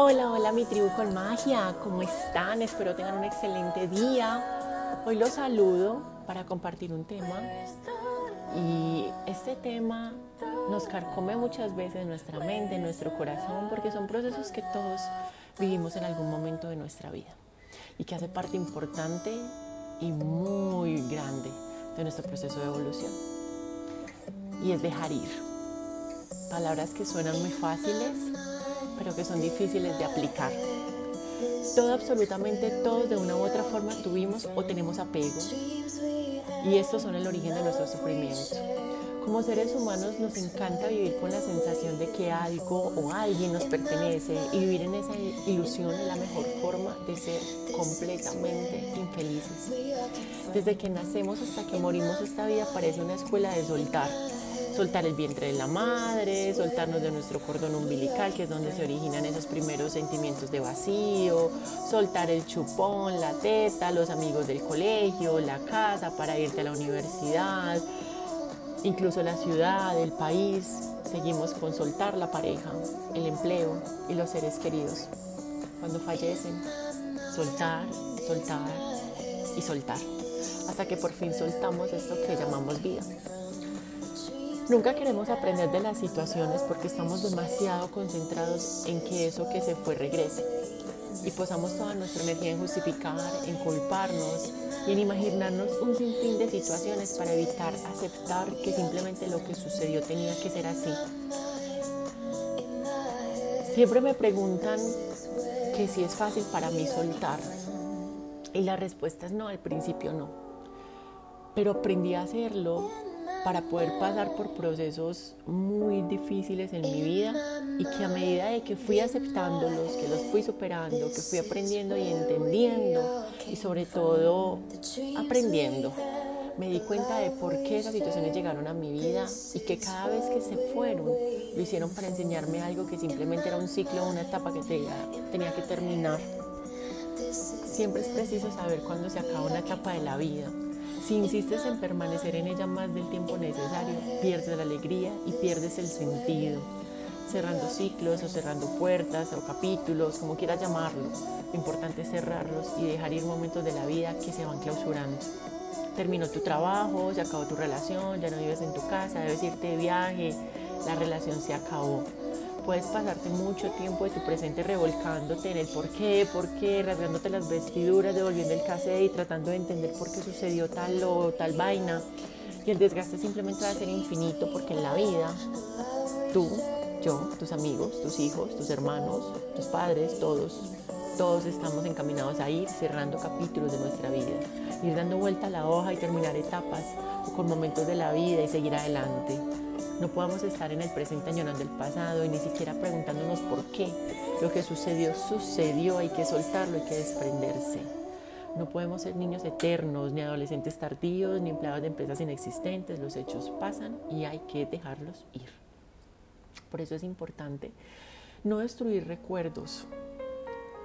Hola, hola mi tribu con magia, ¿cómo están? Espero tengan un excelente día. Hoy los saludo para compartir un tema y este tema nos carcome muchas veces nuestra mente, nuestro corazón, porque son procesos que todos vivimos en algún momento de nuestra vida y que hace parte importante y muy grande de nuestro proceso de evolución. Y es dejar ir. Palabras que suenan muy fáciles, pero que son difíciles de aplicar. Todo, absolutamente todos de una u otra forma tuvimos o tenemos apego. Y estos son el origen de nuestro sufrimiento. Como seres humanos nos encanta vivir con la sensación de que algo o alguien nos pertenece y vivir en esa ilusión es la mejor forma de ser completamente infelices. Desde que nacemos hasta que morimos esta vida parece una escuela de soltar soltar el vientre de la madre, soltarnos de nuestro cordón umbilical, que es donde se originan esos primeros sentimientos de vacío, soltar el chupón, la teta, los amigos del colegio, la casa para irte a la universidad, incluso la ciudad, el país. Seguimos con soltar la pareja, el empleo y los seres queridos. Cuando fallecen, soltar, soltar y soltar. Hasta que por fin soltamos esto que llamamos vida. Nunca queremos aprender de las situaciones porque estamos demasiado concentrados en que eso que se fue regrese y posamos toda nuestra energía en justificar, en culparnos y en imaginarnos un sinfín de situaciones para evitar aceptar que simplemente lo que sucedió tenía que ser así. Siempre me preguntan que si es fácil para mí soltar y la respuesta es no, al principio no. Pero aprendí a hacerlo para poder pasar por procesos muy difíciles en mi vida y que a medida de que fui aceptándolos, que los fui superando, que fui aprendiendo y entendiendo y sobre todo aprendiendo, me di cuenta de por qué esas situaciones llegaron a mi vida y que cada vez que se fueron lo hicieron para enseñarme algo que simplemente era un ciclo, una etapa que tenía que terminar. Siempre es preciso saber cuándo se acaba una etapa de la vida si insistes en permanecer en ella más del tiempo necesario, pierdes la alegría y pierdes el sentido, cerrando ciclos o cerrando puertas o capítulos, como quieras llamarlo. Lo importante es cerrarlos y dejar ir momentos de la vida que se van clausurando. Terminó tu trabajo, se acabó tu relación, ya no vives en tu casa, debes irte de viaje, la relación se acabó puedes pasarte mucho tiempo de tu presente revolcándote en el por qué, por qué, rasgándote las vestiduras, devolviendo el cassette y tratando de entender por qué sucedió tal o tal vaina. Y el desgaste simplemente va a ser infinito porque en la vida, tú, yo, tus amigos, tus hijos, tus hermanos, tus padres, todos, todos estamos encaminados a ir cerrando capítulos de nuestra vida, ir dando vuelta a la hoja y terminar etapas o con momentos de la vida y seguir adelante. No podamos estar en el presente añorando el pasado y ni siquiera preguntándonos por qué. Lo que sucedió, sucedió, hay que soltarlo, hay que desprenderse. No podemos ser niños eternos, ni adolescentes tardíos, ni empleados de empresas inexistentes. Los hechos pasan y hay que dejarlos ir. Por eso es importante no destruir recuerdos,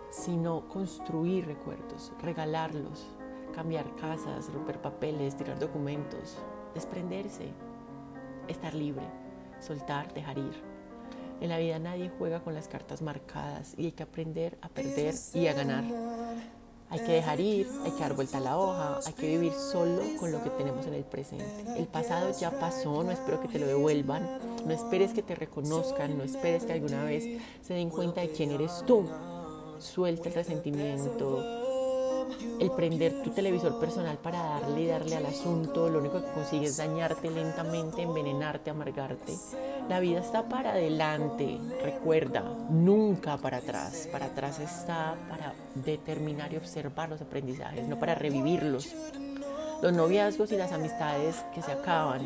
sino construir recuerdos, regalarlos, cambiar casas, romper papeles, tirar documentos, desprenderse, estar libre, soltar, dejar ir. En la vida nadie juega con las cartas marcadas y hay que aprender a perder y a ganar. Hay que dejar ir, hay que dar vuelta a la hoja, hay que vivir solo con lo que tenemos en el presente. El pasado ya pasó, no espero que te lo devuelvan, no esperes que te reconozcan, no esperes que alguna vez se den cuenta de quién eres tú. Suelta el resentimiento, el prender tu televisor personal para darle y darle al asunto, lo único que consigues es dañarte lentamente, envenenarte, amargarte. La vida está para adelante, recuerda, nunca para atrás. Para atrás está para determinar y observar los aprendizajes, no para revivirlos. Los noviazgos y las amistades que se acaban,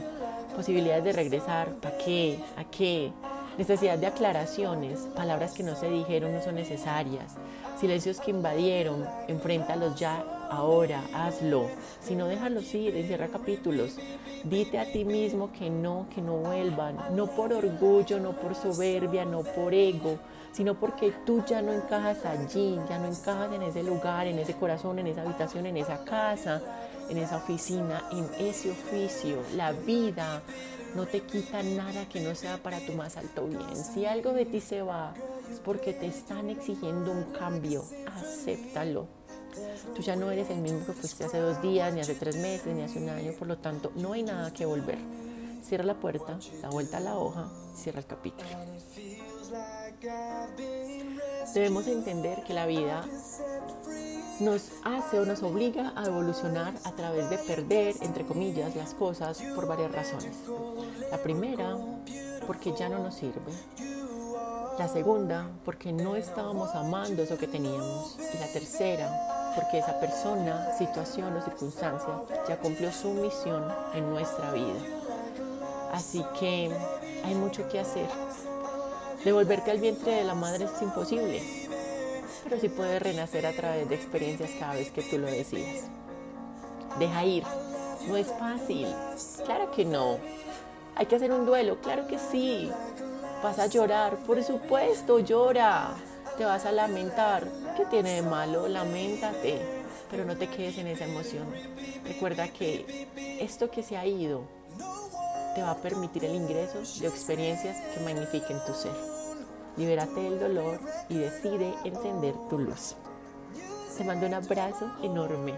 posibilidades de regresar, ¿para qué? ¿A qué? Necesidad de aclaraciones, palabras que no se dijeron no son necesarias, silencios que invadieron, enfréntalos ya, ahora, hazlo. Si no, déjalos ir, encierra capítulos. Dite a ti mismo que no, que no vuelvan, no por orgullo, no por soberbia, no por ego, sino porque tú ya no encajas allí, ya no encajas en ese lugar, en ese corazón, en esa habitación, en esa casa, en esa oficina, en ese oficio. La vida no te quita nada que no sea para tu más alto bien. Si algo de ti se va, es porque te están exigiendo un cambio. Acéptalo. Tú ya no eres el mismo que fuiste hace dos días, ni hace tres meses, ni hace un año, por lo tanto, no hay nada que volver. Cierra la puerta, da vuelta a la hoja, cierra el capítulo. Debemos entender que la vida nos hace o nos obliga a evolucionar a través de perder, entre comillas, las cosas por varias razones. La primera, porque ya no nos sirve. La segunda, porque no estábamos amando eso que teníamos. Y la tercera, porque esa persona, situación o circunstancia ya cumplió su misión en nuestra vida. Así que hay mucho que hacer. Devolverte al vientre de la madre es imposible, pero sí puedes renacer a través de experiencias cada vez que tú lo decidas. Deja ir. No es fácil. Claro que no. Hay que hacer un duelo. Claro que sí. Vas a llorar. Por supuesto, llora. Te vas a lamentar. ¿Qué tiene de malo? Lamentate. Pero no te quedes en esa emoción. Recuerda que esto que se ha ido te va a permitir el ingreso de experiencias que magnifiquen tu ser libérate del dolor y decide encender tu luz. Te mando un abrazo enorme.